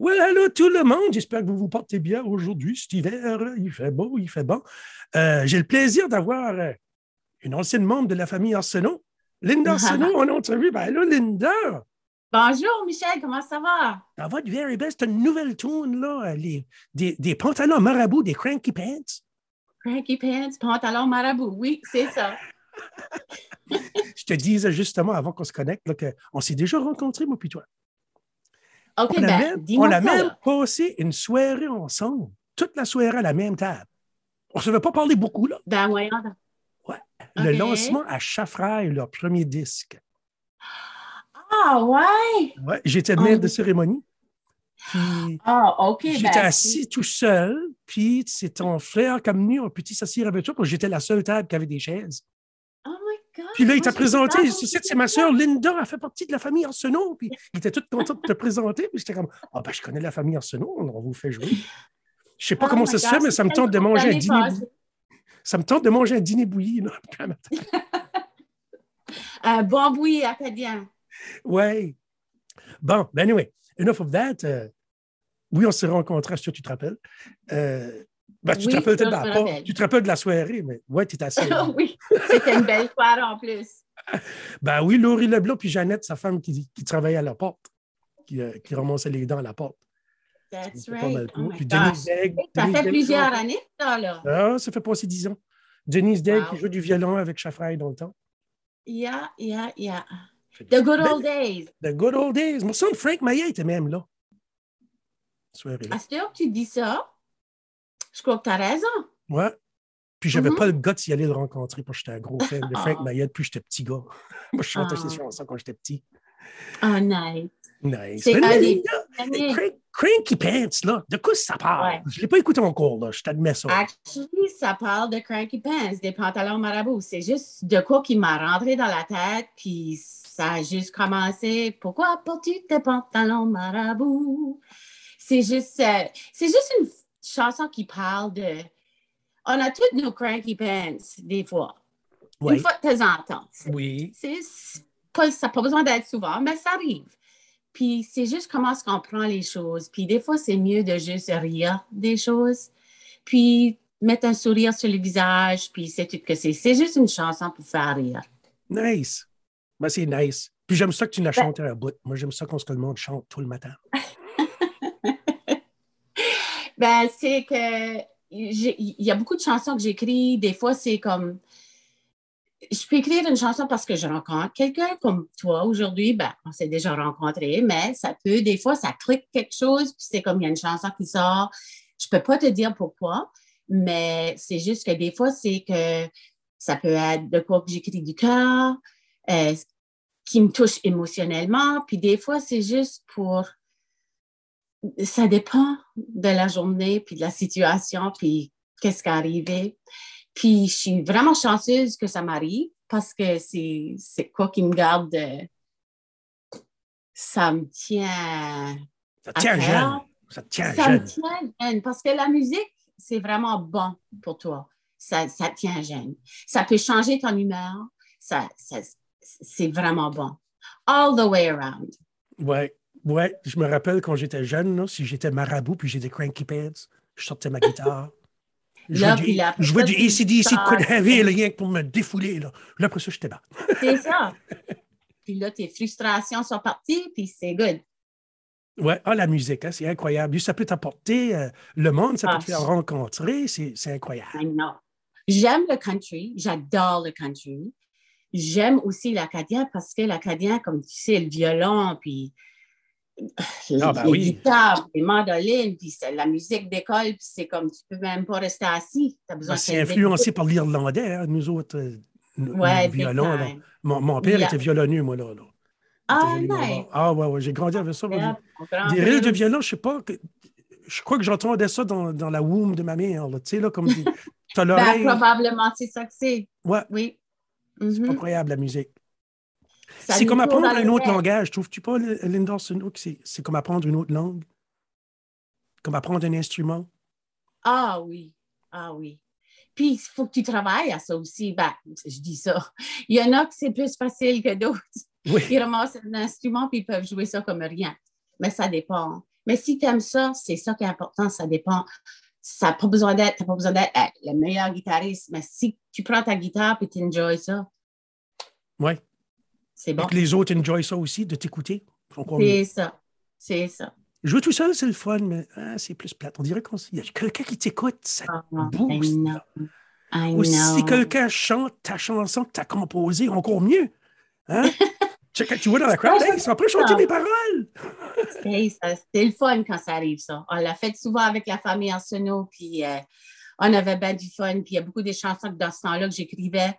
Well, hello tout le monde. J'espère que vous vous portez bien aujourd'hui, cet hiver. Il fait beau, il fait bon. Euh, J'ai le plaisir d'avoir euh, une ancienne membre de la famille Arsenault, Linda Arsenault, en entrevue. Ben, hello, Linda? Bonjour, Michel, comment ça va? Ça va du very best. C'est une nouvelle tune, là. euh, Les, des, des pantalons marabouts, des cranky pants. Cranky Pants, pantalon marabout. Oui, c'est ça. Je te disais justement avant qu'on se connecte qu'on s'est déjà rencontrés, moi puis toi. On a ben, même, on a même là. passé une soirée ensemble, toute la soirée à la même table. On ne se veut pas parler beaucoup, là. Ben. Le lancement à Chaffraille, leur premier disque. Ah, ouais? Ouais, J'étais maître Oh. de cérémonie. Puis Ah, OK. j'étais ben, assis tout seul. Puis c'est ton frère qui a venu un petit s'asseoir avec toi, parce que j'étais la seule table qui avait des chaises. God. Puis là, il t'a je présenté. c'est ma sœur Linda, elle fait partie de la famille Arsenault. Puis il était tout content de te présenter. Puis j'étais comme, ah ben, je connais la famille Arsenault, on vous fait jouer. Je sais pas Oh comment ça se fait, mais ça me tente de manger un dîner. bouilli. Ça me tente de manger un dîner bouilli. Là. Un bon bouilli acadien. ouais. Bon, ben anyway, enough of that. Euh, oui, on s'est rencontrés, est-ce que tu te rappelles? Euh, ben, tu te rappelles ça, pas- tu te rappelles de la soirée, mais ouais, tu étais assis. oui, c'était une belle soirée en plus. Ben oui, Laurie Leblanc puis Jeannette, sa femme qui, qui travaillait à la porte, qui, euh, qui ramassait les dents à la porte. That's right. Oh Puis. Denise Degg. Ça Denise fait Degg plusieurs années, ça, là. Ah, ça fait passer dix ans. Denise Degg Wow. qui joue du violon avec Chaffraille dans le temps. Yeah, yeah, yeah. The good Ben, old days. The good old days. Mon son Frank Maillet était même là. À ce que tu dis ça, je crois que tu as raison. Ouais. Puis j'avais Mhm. pas le gars d'y aller le rencontrer parce que j'étais un gros fan de Frank Ah. Maillet depuis que j'étais petit gars. Moi, je chantais Ah. ces chansons quand j'étais petit. Oh, nice. Nice. C'est. Crank- Cranky Pants, là, de quoi ça parle? Ouais. Je l'ai pas écouté encore, là. Je t'admets ça. Actually, ça parle de cranky pants, des pantalons marabouts. C'est juste de quoi qui m'a rentré dans la tête, puis ça a juste commencé. Pourquoi portes-tu tes pantalons marabouts? C'est juste, euh, c'est juste une chanson qui parle de. On a tous nos cranky pants, des fois. Ouais. Une fois de temps en temps. Oui. C'est c'est pas, ça n'a pas besoin d'être souvent, mais ça arrive. Puis c'est juste comment est-ce qu'on prend les choses. Puis des fois, c'est mieux de juste rire des choses. Puis mettre un sourire sur le visage. Puis c'est tout que c'est. C'est juste une chanson pour faire rire. Nice. Ben, c'est nice. Puis j'aime ça que tu l'as Ben- chanté à bout. Moi, j'aime ça quand ce que le monde chante tout le matin. Ben, c'est que il y a beaucoup de chansons que j'écris. Des fois, c'est comme. Je peux écrire une chanson parce que je rencontre quelqu'un comme toi aujourd'hui. Ben, on s'est déjà rencontrés, mais ça peut, des fois, ça clique quelque chose, puis c'est comme il y a une chanson qui sort. Je peux pas te dire pourquoi, mais c'est juste que des fois, c'est que ça peut être de quoi que j'écris du cœur, euh, qui me touche émotionnellement, puis des fois, c'est juste pour ça dépend de la journée, puis de la situation, puis qu'est-ce qui est arrivé. Puis je suis vraiment chanceuse que ça m'arrive parce que c'est c'est quoi qui me garde. euh, ça me tient. Ça tient jeune. Ça tient Ça me jeune. tient jeune parce que la musique, c'est vraiment bon pour toi. Ça, ça tient jeune. Ça peut changer ton humeur. Ça, ça- c'est vraiment bon. All the way around. Ouais. Ouais. Je me rappelle quand j'étais jeune, là, si j'étais marabout puis j'étais cranky pants, je sortais ma guitare. Je Là, puis là, je jouais du ACDC Queen rien que pour me défouler. Là, là après ça, j'étais bas. C'est ça. puis là, tes frustrations sont parties, puis c'est good. Ouais, ah, la musique, hein, c'est incroyable. Ça peut t'apporter euh, le monde, ça peut Ah, te faire rencontrer, c'est incroyable. Know. J'aime le country, j'adore le country. J'aime aussi l'acadien parce que l'acadien, comme tu sais, le violon, puis Ah, ben les oui. guitares, les mandolines, puis c'est la musique d'école, puis c'est comme tu peux même pas rester assis. T'as besoin Ben, de c'est influencé par l'Irlandais, hein, nous autres, euh, Ouais, violons. là. Mon, mon père était violonneux, moi, là. Ah, nice. Ah, ouais, ouais, j'ai grandi avec ça. Des rilles de violon, je sais pas. que- je crois que j'entendais ça dans, dans la womb de ma mère. Tu sais, là, comme des- Ben, probablement, c'est ça que c'est. ouais, Oui. c'est Mhm. incroyable, la musique. C'est comme apprendre un autre langage. Trouves-tu pas, Linda c'est comme apprendre une autre langue? Comme apprendre un instrument? Ah oui, ah oui. Puis, il faut que tu travailles à ça aussi. Ben, je dis ça. Il y en a que c'est plus facile que d'autres. Oui. Ils ramassent un instrument puis ils peuvent jouer ça comme rien. Mais ça dépend. Mais si tu aimes ça, c'est ça qui est important. Ça dépend. Ça n'a pas besoin d'être, pas besoin d'être le meilleur guitariste. Mais si tu prends ta guitare et tu enjoys ça. Oui. C'est bon. Et que les autres enjoy ça aussi, de t'écouter. C'est ça. C'est ça. Jouer tout seul, c'est le fun, mais ah, c'est plus plate. On dirait qu'il y a quelqu'un qui t'écoute, ça oh, booste. Ou si quelqu'un chante ta chanson que tu as composée, encore mieux. Hein? tu vois dans la crowd, ils sont prêts à chanter mes paroles. c'est le fun quand ça arrive, ça. On l'a fait souvent avec la famille Arsenault, puis euh, on avait bien du fun. Puis il y a beaucoup de chansons dans ce temps-là que j'écrivais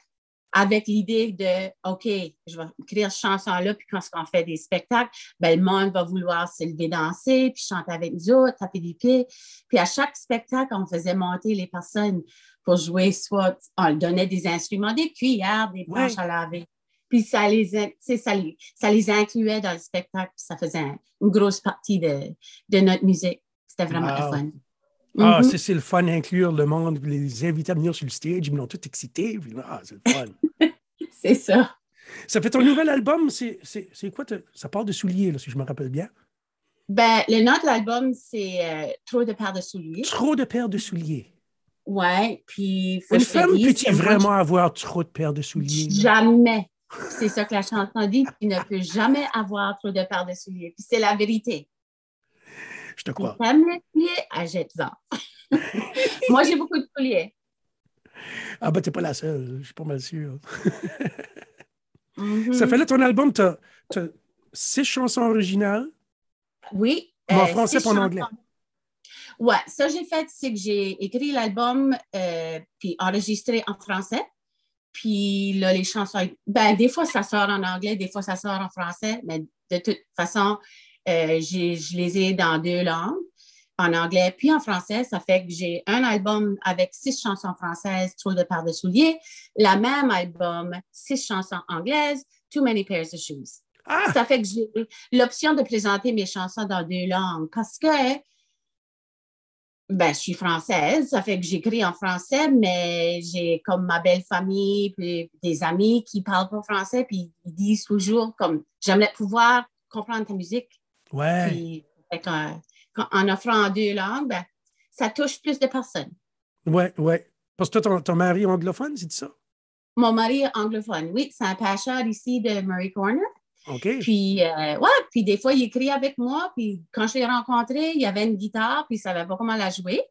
avec l'idée de OK, je vais écrire cette chanson-là, puis quand on fait des spectacles, ben, le monde va vouloir se lever danser, puis chanter avec nous autres, taper des pieds. Puis à chaque spectacle, on faisait monter les personnes pour jouer, soit on leur donnait des instruments, des cuillères, des planches à laver. Puis ça les, ça, les, ça les incluait dans le spectacle, puis ça faisait une grosse partie de, de notre musique. C'était vraiment le fun. Ah, mm-hmm. c'est le fun d'inclure le monde, les inviter à venir sur le stage, ils m'ont tout excité. ah, c'est le fun. c'est ça. Ça fait ton nouvel album, c'est quoi? Ça part de souliers, là, si je me rappelle bien? Ben, le nom de l'album, c'est euh, Trop de paires de souliers. Trop de paires de souliers. Ouais, puis. Une femme peut-il vraiment avoir trop de paires de souliers? Jamais. C'est ça que la chanson dit. Tu ne peux jamais avoir trop de paires de souliers. Puis c'est la vérité. Je te crois. Tu aimes les souliers, achète-en. Moi, j'ai beaucoup de souliers. Ah, ben, t'es pas la seule. Je suis pas mal sûr. Mm-hmm. Ça fait là ton album, tu as, six chansons originales? Oui. en euh, français et en anglais. Ouais, ça, j'ai fait, c'est que j'ai écrit l'album euh, puis enregistré en français. Puis là, les chansons, ben, des fois, ça sort en anglais, des fois, ça sort en français, mais de toute façon, euh, je les ai dans deux langues, en anglais puis en français. Ça fait que j'ai un album avec six chansons françaises, Trop de paires de souliers, la même album, six chansons anglaises, Too Many Pairs of Shoes. Ah! Ça fait que j'ai l'option de présenter mes chansons dans deux langues parce que ben, je suis française, ça fait que j'écris en français, mais j'ai comme ma belle famille, puis des amis qui parlent pas français, puis ils disent toujours comme j'aimerais pouvoir comprendre ta musique. Ouais. Puis, en offrant deux langues, ben, ça touche plus de personnes. Ouais, ouais. Parce que toi, ton, mari est anglophone, c'est ça? Mon mari est anglophone, oui. C'est un pêcheur ici de Murray Corner. OK. Puis, euh, ouais, puis des fois, il écrit avec moi. Puis quand je l'ai rencontré, il avait une guitare, puis il ne savait pas comment la jouer.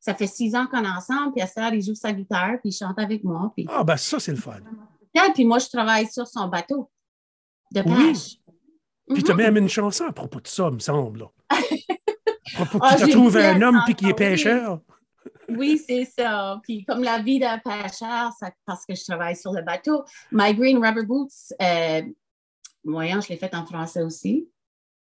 Ça fait six ans qu'on est ensemble, puis à ça, il joue sa guitare, puis il chante avec moi. Puis... Ah, ben ça, c'est le fun. Puis moi, je travaille sur son bateau de pêche. Puis tu as mhm. même une chanson à propos de ça, me semble. à propos que ah, tu trouves un homme puis qui est pêcheur. Oui, c'est ça. Puis comme la vie d'un pêcheur, parce que je travaille sur le bateau, My Green Rubber Boots, euh, Voyons, je l'ai fait en français aussi.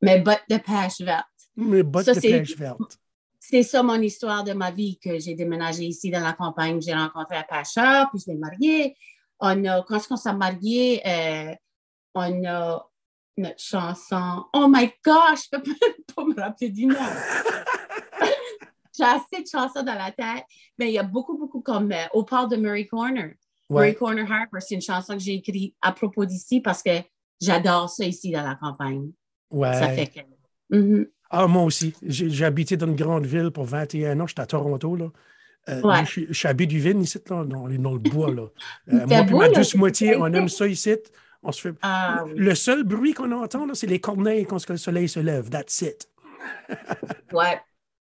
Mes bottes de pêche verte. Mes bottes de pêche verte. C'est ça mon histoire de ma vie, que j'ai déménagé ici dans la campagne. J'ai rencontré un pêcheur, puis je l'ai marié. On a, quand on s'est marié, euh, on a notre chanson. Oh my gosh, je peux pas me rappeler du nom. j'ai assez de chansons dans la tête, mais il y a beaucoup, beaucoup comme euh, Au port de Murray Corner. Murray Corner Harper, c'est une chanson que j'ai écrite à propos d'ici parce que J'adore ça ici dans la campagne. Ouais. Ça fait que. Mm-hmm. Ah, moi aussi. J'ai habité dans une grande ville pour 21 ans. J'étais à Toronto. Là. Euh, ouais. je, suis à Béduvine, ici, là, dans, dans le bois. Là. Euh, moi et ma douce moitié, on aime ça ici. On se fait... Ah, le seul bruit qu'on entend, c'est les corneilles quand le soleil se lève. That's it. ouais.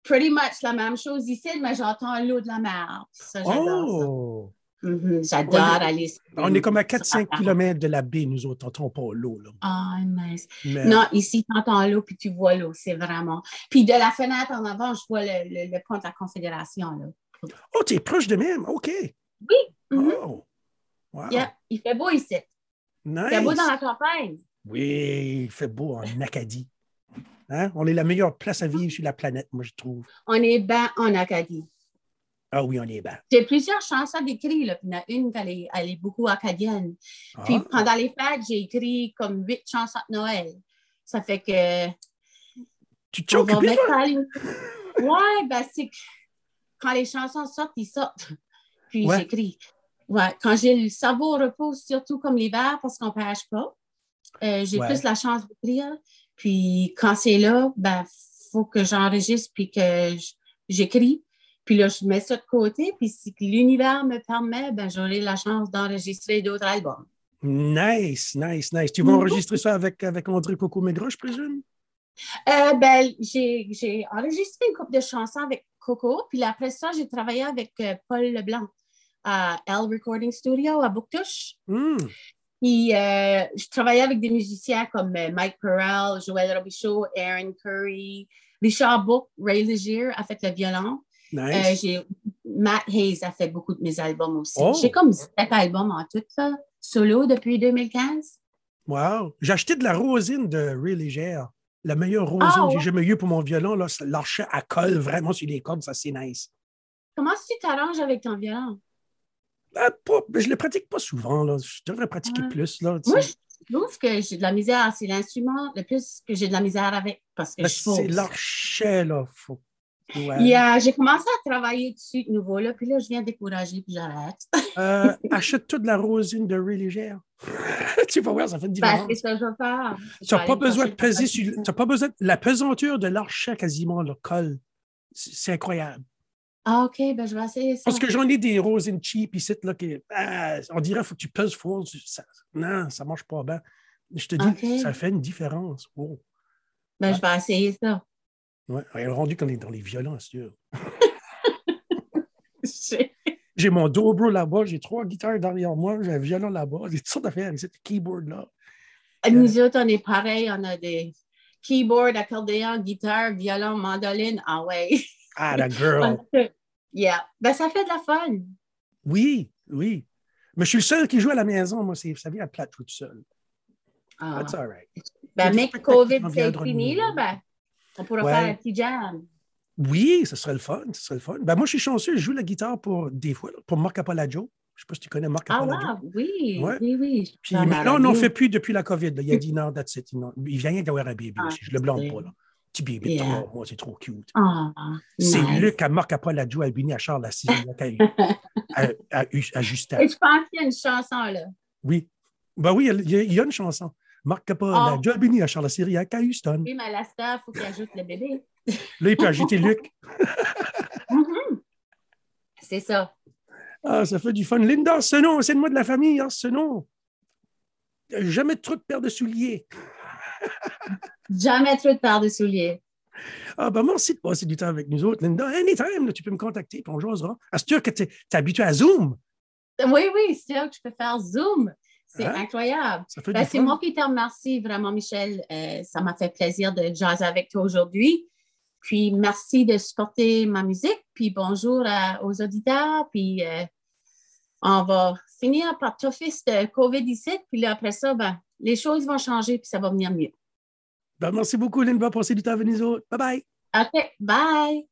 Pretty much la même chose ici, mais j'entends l'eau de la mer. Ça, oh. Mm-hmm. J'adore aller. On est comme à 4-5 km de la baie, nous autres. On pas l'eau. Ah, nice. Non, ici, tu entends l'eau puis tu vois l'eau. C'est vraiment. Puis de la fenêtre en avant, je vois le, le, pont de la Confédération. Là. Oh, tu es proche de même? OK. Oui. Mm-hmm. Oh. Wow. Il fait beau ici. Nice. Il fait beau dans la campagne. Oui, il fait beau en Acadie. Hein? On est la meilleure place à vivre sur la planète, moi, je trouve. On est bien en Acadie. Ah oui, on est bas. J'ai plusieurs chansons d'écrire. Il y en a une qui est, beaucoup acadienne. Puis ah. pendant les fêtes, j'ai écrit comme huit chansons de Noël. Ça fait que. Tu te Ouais, ben c'est quand les chansons sortent, ils sortent. Puis j'écris. Ouais, quand j'ai le cerveau repose, surtout comme l'hiver, parce qu'on ne pêche pas, euh, j'ai plus la chance d'écrire. Puis quand c'est là, ben faut que j'enregistre puis que j'écris. Puis là, je mets ça de côté. Puis si l'univers me permet, ben, j'aurai la chance d'enregistrer d'autres albums. Nice, nice, nice. Tu vas enregistrer ça avec, avec André Coco Maigret, je présume? Euh, ben, j'ai enregistré une couple de chansons avec Coco. Puis après ça, j'ai travaillé avec euh, Paul Leblanc à L Recording Studio à Bouctouche. Hmm. Puis euh, je travaillais avec des musiciens comme Mike Perel, Joël Robichaud, Aaron Curry, Richard Book, Ray Legier a fait le violon. Nice. Matt Hayes a fait beaucoup de mes albums aussi. Oh. J'ai comme sept albums en tout, solo depuis 2015. Wow. J'ai acheté de la rosine de Ray Légère. La meilleure rosine Ah, que j'ai jamais eue pour mon violon. L'archet à colle vraiment sur les cordes, ça c'est nice. Comment tu t'arranges avec ton violon? Ah, je le pratique pas souvent. Là. Je devrais pratiquer plus. Là, Moi, je trouve que j'ai de la misère. C'est l'instrument le plus que j'ai de la misère avec parce que Ben, je c'est l'archet, là. Faut... Ouais. Il y a- J'ai commencé à travailler dessus de nouveau, là, puis là, je viens décourager, puis j'arrête. Euh, achète toute la rosine de Ray Légère. tu vas voir, ça fait une Ben, différence. c'est ça que je vais faire. Tu n'as pas besoin de peser sur. pas besoin. La pesanteur de l'archet quasiment, le colle. C'est c'est incroyable. Ah, OK, ben, je vais essayer ça. Parce que j'en ai des rosines cheap ici, là, qui, ah, on dirait qu'il faut que tu pèses fort. Ça- non, ça ne marche pas bien. Je te dis, ça fait une différence. Wow. Ben, je vais essayer ça. Ouais, elle est rendu qu'on est dans les violons, c'est sûr. J'ai- mon dobro là-bas, j'ai trois guitares derrière moi, j'ai un violon là-bas, j'ai toutes sortes d'affaires avec ce keyboard-là. Nous autres, on est pareil. On a des keyboards, accordéon, guitare, violon, mandoline. Ah ouais. Ah, la girl. yeah. Ben, ça fait de la fun. Oui, oui. Mais je suis le seul qui joue à la maison, moi, c'est- ça vient à plate tout seul. Ah. That's all right. Ben, mais COVID, c'est fini, là, ben, on pourra Ouais. faire un petit jam. Oui, ce serait le fun, ce serait le fun. Ben, moi, je suis chanceux, je joue la guitare pour des fois, pour Marc Apalaggio. Je ne sais pas si tu connais Marc Ah, wow, oui, Ouais. oui, oui. Puis maintenant, on n'en fait plus depuis la COVID. là. Il a dit non, that's it. Il vient d'avoir un bébé Ah. Je le blâme pas. Là. Yeah. trois mois, c'est trop cute. Ah, C'est nice. Luc à Marc à Charles Assis, à, à, à, à Justin. Et je pense qu'il y a une chanson, là. Oui. Ben oui, il y a, il y a une chanson. Marc Apalaggio, Ah. Albini, à Charles Assis, à Houston. Oui, mais à la star, il faut qu'il ajoute le bébé. Là, il peut ajouter Luc. Mhm. C'est ça. Ah, ça fait du fun. Linda Arsenault, c'est de moi de la famille Arsenault. Jamais trop de paires de souliers. Jamais trop de paires de souliers. Ah, ben merci de passer du temps avec nous autres, Linda. Anytime, là, tu peux me contacter, puis on jasera. C'est sûr que tu es, habitué à Zoom? Oui, oui, c'est sûr que je peux faire Zoom. C'est Hein? incroyable. Ben, c'est moi qui te remercie vraiment, Michel. Euh, ça m'a fait plaisir de jaser avec toi aujourd'hui. Puis merci de supporter ma musique. Puis bonjour à- aux auditeurs. Puis euh, on va finir par toffer ce COVID ici. Puis là, après ça, ben, les choses vont changer puis ça va venir mieux. Ben, merci beaucoup, Linda, pour du temps. Bye bye. OK, bye!